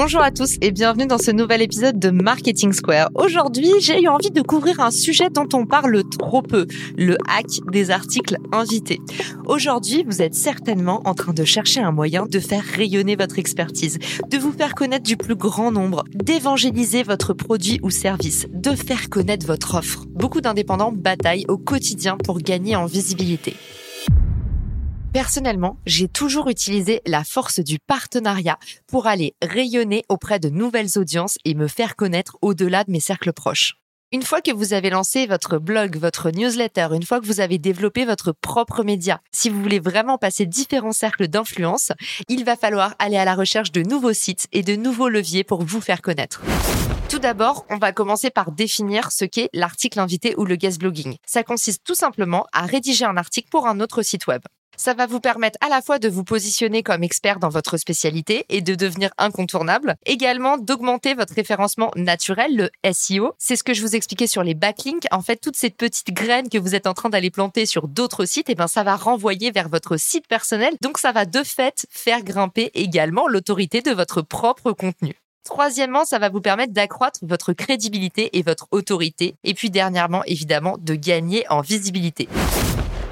Bonjour à tous et bienvenue dans ce nouvel épisode de Marketing Square. Aujourd'hui, j'ai eu envie de couvrir un sujet dont on parle trop peu, le hack des articles invités. Aujourd'hui, vous êtes certainement en train de chercher un moyen de faire rayonner votre expertise, de vous faire connaître du plus grand nombre, d'évangéliser votre produit ou service, de faire connaître votre offre. Beaucoup d'indépendants bataillent au quotidien pour gagner en visibilité. Personnellement, j'ai toujours utilisé la force du partenariat pour aller rayonner auprès de nouvelles audiences et me faire connaître au-delà de mes cercles proches. Une fois que vous avez lancé votre blog, votre newsletter, une fois que vous avez développé votre propre média, si vous voulez vraiment passer différents cercles d'influence, il va falloir aller à la recherche de nouveaux sites et de nouveaux leviers pour vous faire connaître. Tout d'abord, on va commencer par définir ce qu'est l'article invité ou le guest blogging. Ça consiste tout simplement à rédiger un article pour un autre site web. Ça va vous permettre à la fois de vous positionner comme expert dans votre spécialité et de devenir incontournable. Également d'augmenter votre référencement naturel, le SEO. C'est ce que je vous expliquais sur les backlinks. En fait, toutes ces petites graines que vous êtes en train d'aller planter sur d'autres sites, eh ben, ça va renvoyer vers votre site personnel. Donc, ça va de fait faire grimper également l'autorité de votre propre contenu. Troisièmement, ça va vous permettre d'accroître votre crédibilité et votre autorité. Et puis dernièrement, évidemment, de gagner en visibilité.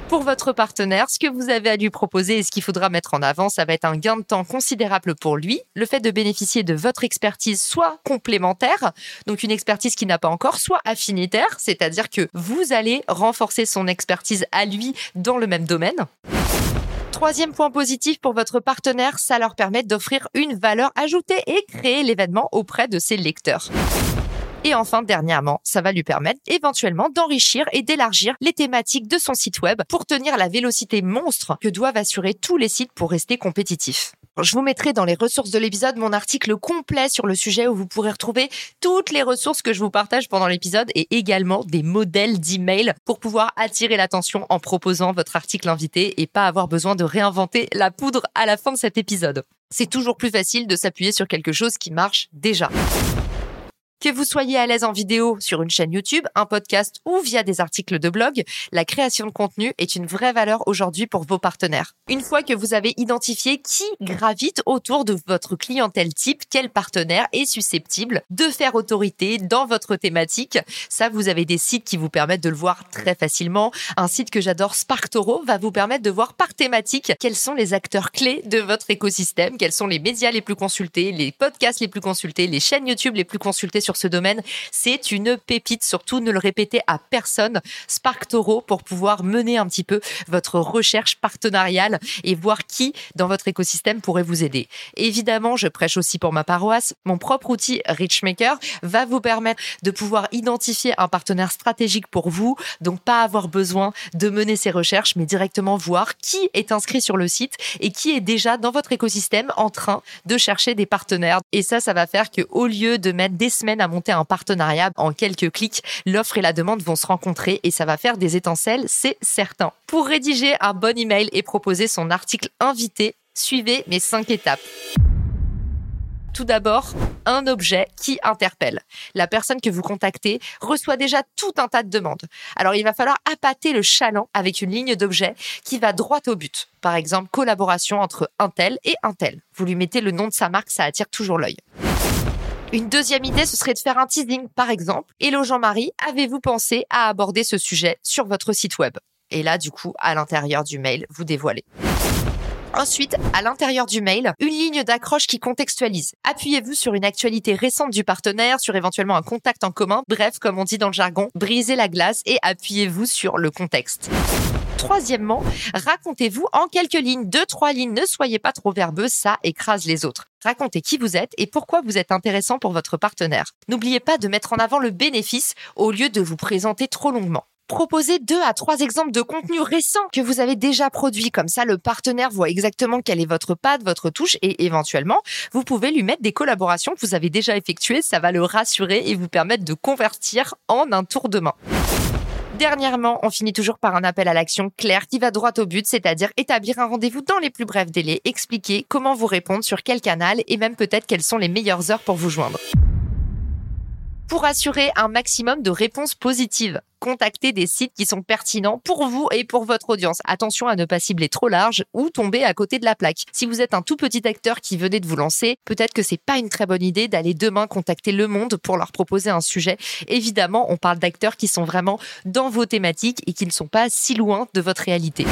Pour votre partenaire, ce que vous avez à lui proposer et ce qu'il faudra mettre en avant, ça va être un gain de temps considérable pour lui. Le fait de bénéficier de votre expertise soit complémentaire, donc une expertise qui n'a pas encore, soit affinitaire, c'est-à-dire que vous allez renforcer son expertise à lui dans le même domaine. Troisième point positif pour votre partenaire, ça leur permet d'offrir une valeur ajoutée et créer l'événement auprès de ses lecteurs. Et enfin, dernièrement, ça va lui permettre éventuellement d'enrichir et d'élargir les thématiques de son site web pour tenir la vélocité monstre que doivent assurer tous les sites pour rester compétitifs. Je vous mettrai dans les ressources de l'épisode mon article complet sur le sujet où vous pourrez retrouver toutes les ressources que je vous partage pendant l'épisode et également des modèles d'email pour pouvoir attirer l'attention en proposant votre article invité et pas avoir besoin de réinventer la poudre à la fin de cet épisode. C'est toujours plus facile de s'appuyer sur quelque chose qui marche déjà. Que vous soyez à l'aise en vidéo sur une chaîne YouTube, un podcast ou via des articles de blog, la création de contenu est une vraie valeur aujourd'hui pour vos partenaires. Une fois que vous avez identifié qui gravite autour de votre clientèle type, quel partenaire est susceptible de faire autorité dans votre thématique, ça vous avez des sites qui vous permettent de le voir très facilement. Un site que j'adore, SparkToro, va vous permettre de voir par thématique quels sont les acteurs clés de votre écosystème, quels sont les médias les plus consultés, les podcasts les plus consultés, les chaînes YouTube les plus consultées sur ce domaine. C'est une pépite, surtout ne le répétez à personne. Spark Toro pour pouvoir mener un petit peu votre recherche partenariale et voir qui dans votre écosystème pourrait vous aider. Évidemment, je prêche aussi pour ma paroisse. Mon propre outil Richmaker va vous permettre de pouvoir identifier un partenaire stratégique pour vous, donc pas avoir besoin de mener ces recherches, mais directement voir qui est inscrit sur le site et qui est déjà dans votre écosystème en train de chercher des partenaires. Et ça, ça va faire que au lieu de mettre des semaines à monter un partenariat en quelques clics. L'offre et la demande vont se rencontrer et ça va faire des étincelles, c'est certain. Pour rédiger un bon email et proposer son article invité, suivez mes cinq étapes tout d'abord un objet qui interpelle. La personne que vous contactez reçoit déjà tout un tas de demandes. Alors il va falloir appâter le chaland avec une ligne d'objet qui va droit au but. Par exemple, collaboration entre un tel et un tel. Vous lui mettez le nom de sa marque, ça attire toujours l'œil. Une deuxième idée, ce serait de faire un teasing, par exemple. Hello Jean-Marie, avez-vous pensé à aborder ce sujet sur votre site web? Et là, du coup, à l'intérieur du mail, vous dévoilez. Ensuite, à l'intérieur du mail, une ligne d'accroche qui contextualise. Appuyez-vous sur une actualité récente du partenaire, sur éventuellement un contact en commun. Bref, comme on dit dans le jargon, brisez la glace et appuyez-vous sur le contexte. Troisièmement, racontez-vous en quelques lignes, deux, trois lignes. Ne soyez pas trop verbeux, ça écrase les autres. Racontez qui vous êtes et pourquoi vous êtes intéressant pour votre partenaire. N'oubliez pas de mettre en avant le bénéfice au lieu de vous présenter trop longuement. Proposez deux à trois exemples de contenu récent que vous avez déjà produit. Comme ça, le partenaire voit exactement quelle est votre patte, votre touche et éventuellement, vous pouvez lui mettre des collaborations que vous avez déjà effectuées. Ça va le rassurer et vous permettre de convertir en un tour de main. Dernièrement, on finit toujours par un appel à l'action clair qui va droit au but, c'est-à-dire établir un rendez-vous dans les plus brefs délais, expliquer comment vous répondre sur quel canal et même peut-être quelles sont les meilleures heures pour vous joindre pour assurer un maximum de réponses positives. Contactez des sites qui sont pertinents pour vous et pour votre audience. Attention à ne pas cibler trop large ou tomber à côté de la plaque. Si vous êtes un tout petit acteur qui venait de vous lancer, peut-être que c'est pas une très bonne idée d'aller demain contacter Le Monde pour leur proposer un sujet. Évidemment, on parle d'acteurs qui sont vraiment dans vos thématiques et qui ne sont pas si loin de votre réalité.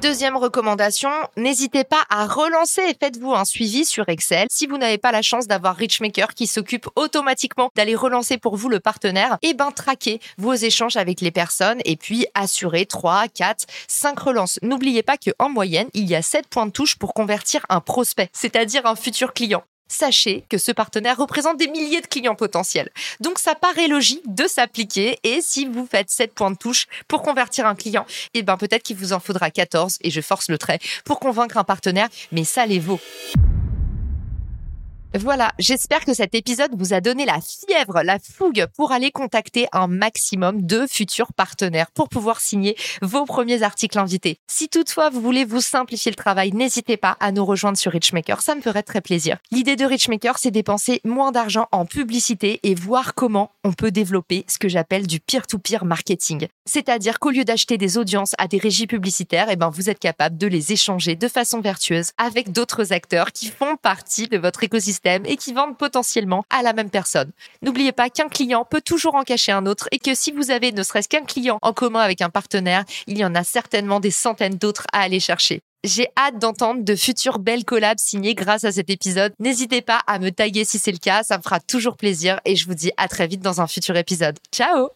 Deuxième recommandation, n'hésitez pas à relancer et faites-vous un suivi sur Excel. Si vous n'avez pas la chance d'avoir Richmaker qui s'occupe automatiquement d'aller relancer pour vous le partenaire, et eh ben traquez vos échanges avec les personnes et puis assurez 3, 4, 5 relances. N'oubliez pas qu'en moyenne, il y a 7 points de touche pour convertir un prospect, c'est-à-dire un futur client sachez que ce partenaire représente des milliers de clients potentiels. Donc ça paraît logique de s'appliquer et si vous faites 7 points de touche pour convertir un client, eh ben peut-être qu'il vous en faudra 14 et je force le trait pour convaincre un partenaire, mais ça les vaut. Voilà, j'espère que cet épisode vous a donné la fièvre, la fougue pour aller contacter un maximum de futurs partenaires pour pouvoir signer vos premiers articles invités. Si toutefois vous voulez vous simplifier le travail, n'hésitez pas à nous rejoindre sur Richmaker, ça me ferait très plaisir. L'idée de Richmaker, c'est dépenser moins d'argent en publicité et voir comment on peut développer ce que j'appelle du peer-to-peer marketing. C'est-à-dire qu'au lieu d'acheter des audiences à des régies publicitaires, eh ben vous êtes capable de les échanger de façon vertueuse avec d'autres acteurs qui font partie de votre écosystème et qui vendent potentiellement à la même personne. N'oubliez pas qu'un client peut toujours en cacher un autre et que si vous avez ne serait-ce qu'un client en commun avec un partenaire, il y en a certainement des centaines d'autres à aller chercher. J'ai hâte d'entendre de futures belles collabs signées grâce à cet épisode. N'hésitez pas à me taguer si c'est le cas, ça me fera toujours plaisir et je vous dis à très vite dans un futur épisode. Ciao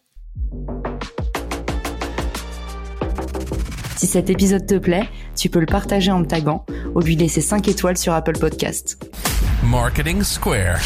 Si cet épisode te plaît, tu peux le partager en me taguant ou lui laisser 5 étoiles sur Apple Podcast. Marketing Square.